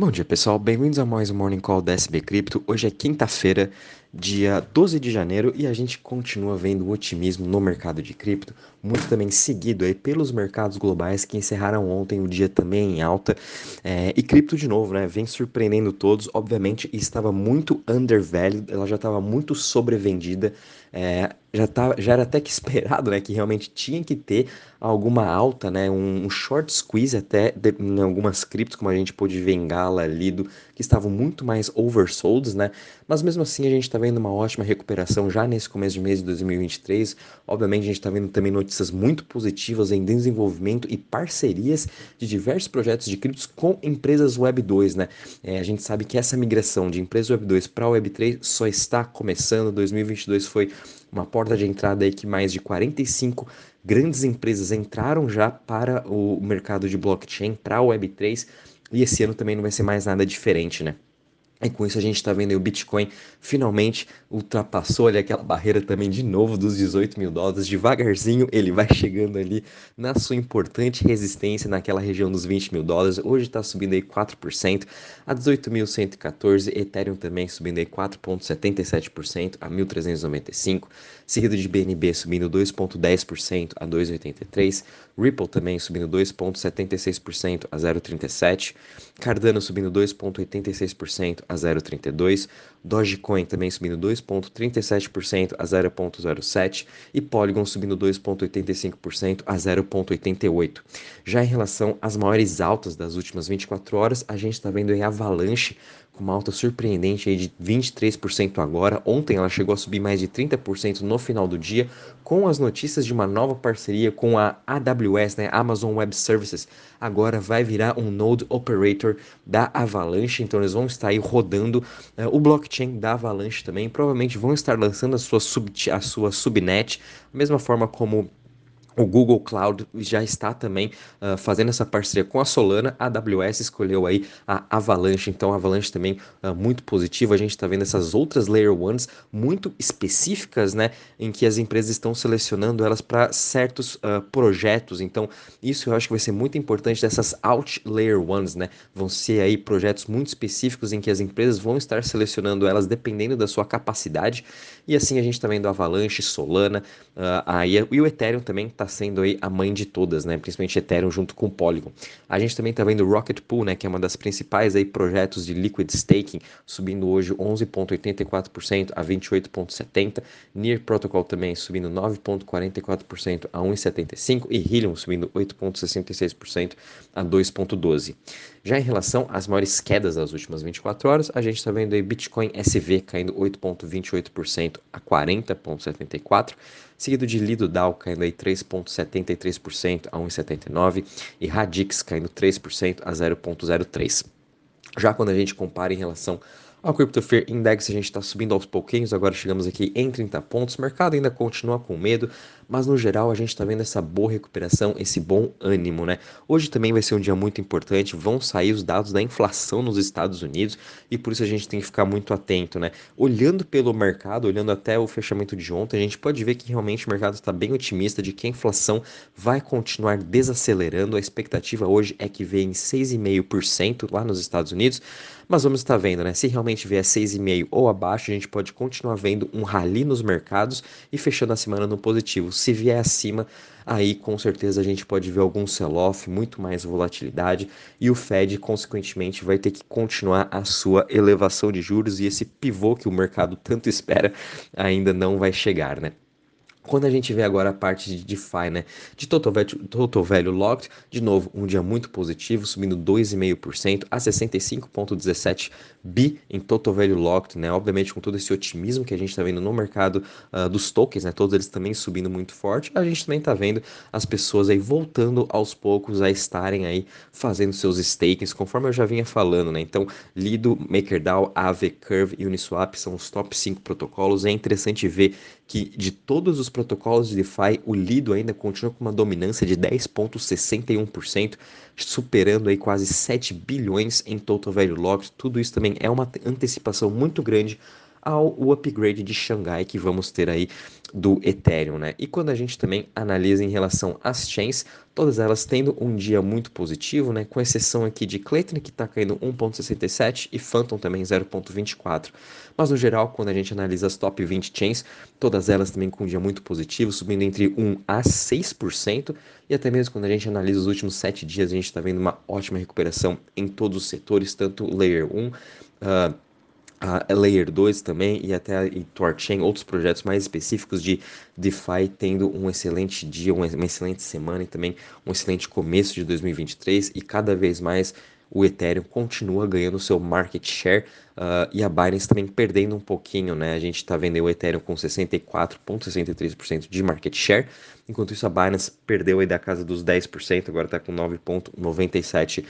Bom dia pessoal, bem-vindos a mais um Morning Call da SB Cripto. Hoje é quinta-feira, dia 12 de janeiro, e a gente continua vendo o otimismo no mercado de cripto, muito também seguido aí pelos mercados globais que encerraram ontem o dia também em alta. É, e cripto de novo, né? Vem surpreendendo todos, obviamente, estava muito undervalued, ela já estava muito sobrevendida. É, já, tá, já era até que esperado, né, que realmente tinha que ter alguma alta, né, um, um short squeeze até de, em algumas criptos, como a gente pôde ver em Gala, Lido, que estavam muito mais oversold, né, mas mesmo assim a gente está vendo uma ótima recuperação já nesse começo de mês de 2023, obviamente a gente está vendo também notícias muito positivas em desenvolvimento e parcerias de diversos projetos de criptos com empresas Web 2, né, é, a gente sabe que essa migração de empresas Web 2 para Web 3 só está começando, 2022 foi uma porta de entrada aí que mais de 45 grandes empresas entraram já para o mercado de blockchain, para o Web3, e esse ano também não vai ser mais nada diferente, né? E com isso a gente está vendo o Bitcoin finalmente ultrapassou ali aquela barreira também de novo dos 18 mil dólares. Devagarzinho ele vai chegando ali na sua importante resistência naquela região dos 20 mil dólares. Hoje está subindo aí 4% a 18.114. Ethereum também subindo aí 4,77% a 1.395. Seguido de BNB subindo 2,10% a 2,83. Ripple também subindo 2,76% a 0,37. Cardano subindo 2,86% a 0,32, Dogecoin também subindo 2,37% a 0,07 e Polygon subindo 2,85% a 0,88. Já em relação às maiores altas das últimas 24 horas, a gente está vendo aí Avalanche uma alta surpreendente aí de 23% agora. Ontem ela chegou a subir mais de 30% no final do dia, com as notícias de uma nova parceria com a AWS, né, Amazon Web Services. Agora vai virar um node operator da Avalanche, então eles vão estar aí rodando uh, o blockchain da Avalanche também. Provavelmente vão estar lançando a sua, sub, a sua subnet, da mesma forma como o Google Cloud já está também uh, fazendo essa parceria com a Solana. A AWS escolheu aí a Avalanche, então a Avalanche também uh, muito positiva. A gente está vendo essas outras Layer Ones muito específicas, né, em que as empresas estão selecionando elas para certos uh, projetos. Então isso eu acho que vai ser muito importante dessas Out Layer Ones, né? Vão ser aí projetos muito específicos em que as empresas vão estar selecionando elas dependendo da sua capacidade. E assim a gente está vendo Avalanche, Solana, aí e o Ethereum também está sendo aí a mãe de todas, né? Principalmente Ethereum junto com Polygon. A gente também está vendo Rocket Pool, né? Que é uma das principais aí projetos de liquid staking, subindo hoje 11,84% a 28,70%. Near Protocol também subindo 9,44% a 1,75% e Helium subindo 8,66% a 2,12%. Já em relação às maiores quedas das últimas 24 horas, a gente está vendo aí Bitcoin SV caindo 8,28% a 40,74%, seguido de Lido DAO caindo aí 3,73% a 1,79% e Radix caindo 3% a 0,03%. Já quando a gente compara em relação ao Crypto Fear Index a gente está subindo aos pouquinhos, agora chegamos aqui em 30 pontos. O mercado ainda continua com medo, mas no geral a gente está vendo essa boa recuperação, esse bom ânimo, né? Hoje também vai ser um dia muito importante, vão sair os dados da inflação nos Estados Unidos e por isso a gente tem que ficar muito atento, né? Olhando pelo mercado, olhando até o fechamento de ontem, a gente pode ver que realmente o mercado está bem otimista de que a inflação vai continuar desacelerando. A expectativa hoje é que venha em 6,5% lá nos Estados Unidos. Mas vamos estar vendo, né? Se realmente vier 6,5 ou abaixo, a gente pode continuar vendo um rally nos mercados e fechando a semana no positivo. Se vier acima, aí com certeza a gente pode ver algum sell-off, muito mais volatilidade e o Fed, consequentemente, vai ter que continuar a sua elevação de juros e esse pivô que o mercado tanto espera ainda não vai chegar, né? Quando a gente vê agora a parte de DeFi, né, de Total Value, Total Value Locked, de novo, um dia muito positivo, subindo 2,5% a 65,17 bi em Total Value Locked, né, obviamente com todo esse otimismo que a gente está vendo no mercado uh, dos tokens, né, todos eles também subindo muito forte, a gente também está vendo as pessoas aí voltando aos poucos a estarem aí fazendo seus stakings, conforme eu já vinha falando, né, então Lido, MakerDAO, Aave, Curve e Uniswap são os top 5 protocolos, é interessante ver que de todos os protocolos de DeFi, o Lido ainda continua com uma dominância de 10,61%, superando aí quase 7 bilhões em total value locked. Tudo isso também é uma antecipação muito grande ao upgrade de Xangai que vamos ter aí do Ethereum, né? E quando a gente também analisa em relação às chains, todas elas tendo um dia muito positivo, né? Com exceção aqui de Clayton, que está caindo 1,67 e Phantom também 0,24. Mas no geral, quando a gente analisa as top 20 chains, todas elas também com um dia muito positivo, subindo entre 1 a 6%, e até mesmo quando a gente analisa os últimos 7 dias, a gente está vendo uma ótima recuperação em todos os setores, tanto Layer 1, uh, a Layer 2 também e até a TorChain, outros projetos mais específicos de DeFi, tendo um excelente dia, uma excelente semana e também um excelente começo de 2023 e cada vez mais o Ethereum continua ganhando seu market share uh, e a Binance também perdendo um pouquinho, né? A gente está vendo o Ethereum com 64,63% de market share, enquanto isso a Binance perdeu aí da casa dos 10%, agora está com 9,97%,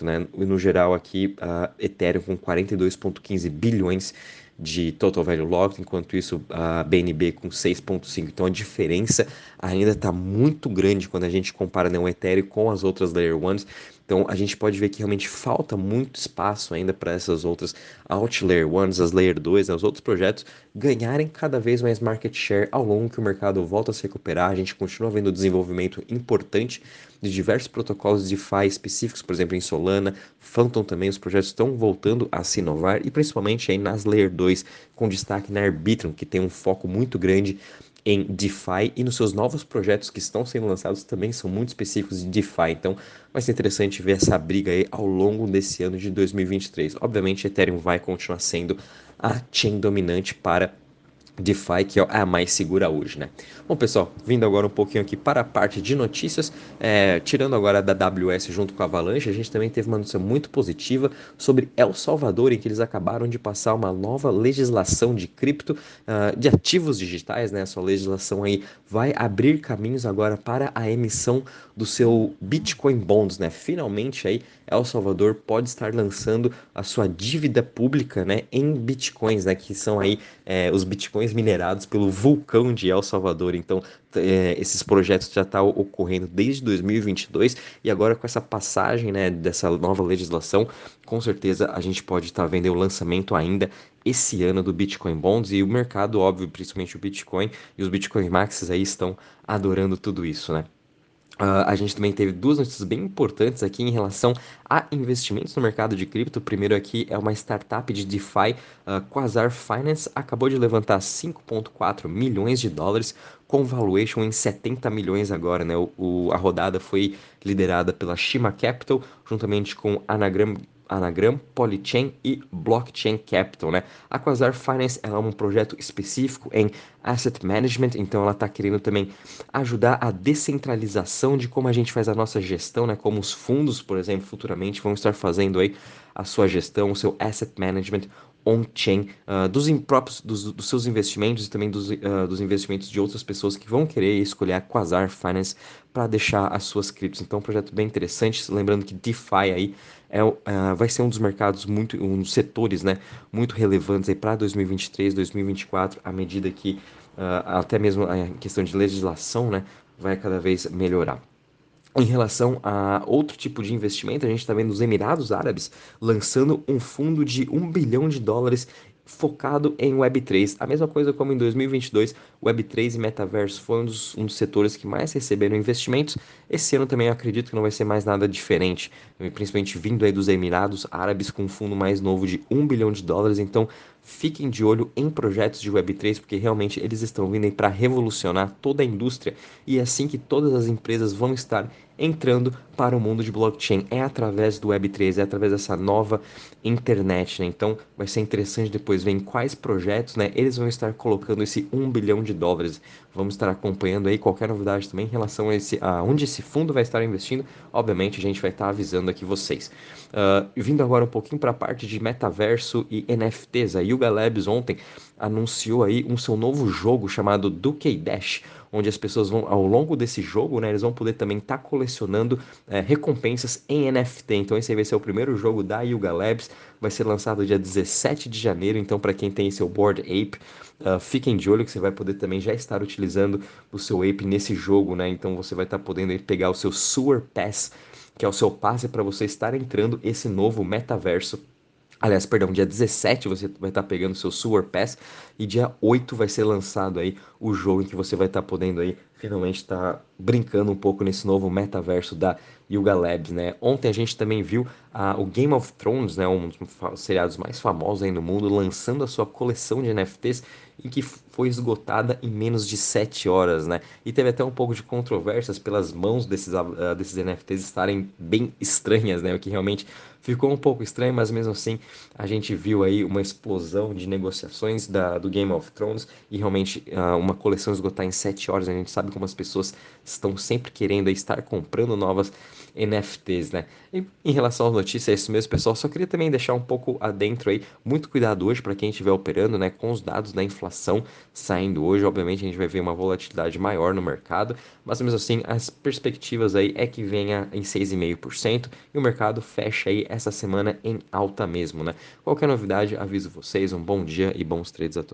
uh, né? E no geral aqui, uh, Ethereum com 42,15 bilhões de total value locked, enquanto isso a BNB com 6.5. Então a diferença ainda está muito grande quando a gente compara né, o Ethereum com as outras Layer 1s. Então a gente pode ver que realmente falta muito espaço ainda para essas outras Out Layer 1s, as Layer 2, né, os outros projetos ganharem cada vez mais market share ao longo que o mercado volta a se recuperar. A gente continua vendo desenvolvimento importante de diversos protocolos de DeFi específicos, por exemplo, em Solana, Phantom também, os projetos estão voltando a se inovar e principalmente aí nas Layer 2, com destaque na Arbitrum, que tem um foco muito grande em DeFi e nos seus novos projetos que estão sendo lançados também são muito específicos de DeFi. Então vai ser interessante ver essa briga aí ao longo desse ano de 2023. Obviamente, Ethereum vai continuar sendo a chain dominante para DeFi, que é a mais segura hoje, né? Bom, pessoal, vindo agora um pouquinho aqui para a parte de notícias, é, tirando agora da AWS junto com a Avalanche, a gente também teve uma notícia muito positiva sobre El Salvador, em que eles acabaram de passar uma nova legislação de cripto, uh, de ativos digitais, né? A sua legislação aí vai abrir caminhos agora para a emissão do seu Bitcoin Bonds, né? Finalmente aí El Salvador pode estar lançando a sua dívida pública, né, em bitcoins, né, que são aí é, os bitcoins minerados pelo vulcão de El Salvador. Então, é, esses projetos já estão tá ocorrendo desde 2022 e agora com essa passagem, né, dessa nova legislação, com certeza a gente pode estar tá vendo o lançamento ainda esse ano do Bitcoin Bonds e o mercado, óbvio, principalmente o Bitcoin e os Bitcoin Maxes aí estão adorando tudo isso, né? Uh, a gente também teve duas notícias bem importantes aqui em relação a investimentos no mercado de cripto. O primeiro aqui é uma startup de DeFi, uh, Quasar Finance, acabou de levantar 5,4 milhões de dólares, com valuation em 70 milhões agora. Né? O, o, a rodada foi liderada pela Shima Capital, juntamente com Anagram Anagram, Polychain e Blockchain Capital, né? A Quasar Finance é um projeto específico em asset management, então ela está querendo também ajudar a descentralização de como a gente faz a nossa gestão, né? Como os fundos, por exemplo, futuramente vão estar fazendo aí a sua gestão, o seu asset management on-chain, uh, dos, próprios, dos, dos, seus investimentos e também dos, uh, dos investimentos de outras pessoas que vão querer escolher a Quasar Finance para deixar as suas criptos. Então, um projeto bem interessante, lembrando que DeFi aí é, uh, vai ser um dos mercados muito, um dos setores, né, muito relevantes para 2023, 2024, à medida que até mesmo a questão de legislação, né, vai cada vez melhorar. Em relação a outro tipo de investimento, a gente está vendo os Emirados Árabes lançando um fundo de um bilhão de dólares focado em Web3. A mesma coisa como em 2022, Web3 e Metaverso foram um dos, um dos, setores que mais receberam investimentos. Esse ano também acredito que não vai ser mais nada diferente, principalmente vindo aí dos Emirados Árabes com um fundo mais novo de 1 bilhão de dólares. Então, fiquem de olho em projetos de Web3, porque realmente eles estão vindo aí para revolucionar toda a indústria e é assim que todas as empresas vão estar entrando para o mundo de blockchain. É através do Web3, é através dessa nova internet, né? Então vai ser interessante depois ver em quais projetos, né, eles vão estar colocando esse 1 bilhão de dólares. Vamos estar acompanhando aí qualquer novidade também em relação a, esse, a onde esse fundo vai estar investindo. Obviamente a gente vai estar avisando aqui vocês. Uh, vindo agora um pouquinho para a parte de metaverso e NFTs, a Yuga Labs ontem anunciou aí um seu novo jogo chamado Duke Dash, onde as pessoas vão, ao longo desse jogo, né, eles vão poder também estar tá colecionando é, recompensas em NFT. Então esse vai ser o primeiro jogo da Yuga Labs, vai ser lançado dia 17 de janeiro, então para quem tem seu Board Ape, uh, fiquem de olho que você vai poder também já estar utilizando o seu Ape nesse jogo, né, então você vai estar tá podendo pegar o seu Sewer Pass, que é o seu passe para você estar entrando esse novo metaverso Aliás, perdão, dia 17 você vai estar pegando seu Sewer Pass e dia 8 vai ser lançado aí o jogo em que você vai estar podendo aí finalmente estar brincando um pouco nesse novo metaverso da Yuga Labs, né? Ontem a gente também viu o Game of Thrones, né, um dos seriados mais famosos aí no mundo, lançando a sua coleção de NFTs em que foi esgotada em menos de 7 horas, né? E teve até um pouco de controvérsias pelas mãos desses, uh, desses NFTs estarem bem estranhas, né? O que realmente ficou um pouco estranho, mas mesmo assim a gente viu aí uma explosão de negociações da, do Game of Thrones e realmente uh, uma coleção esgotar em 7 horas. A gente sabe como as pessoas estão sempre querendo estar comprando novas NFTs, né? E em relação às notícias, é isso mesmo, pessoal. Só queria também deixar um pouco adentro aí, muito cuidado hoje para quem estiver operando, né, com os dados da inflação saindo hoje. Obviamente a gente vai ver uma volatilidade maior no mercado, mas mesmo assim as perspectivas aí é que venha em 6,5% e o mercado fecha aí essa semana em alta mesmo, né? Qualquer novidade, aviso vocês. Um bom dia e bons trades a todos.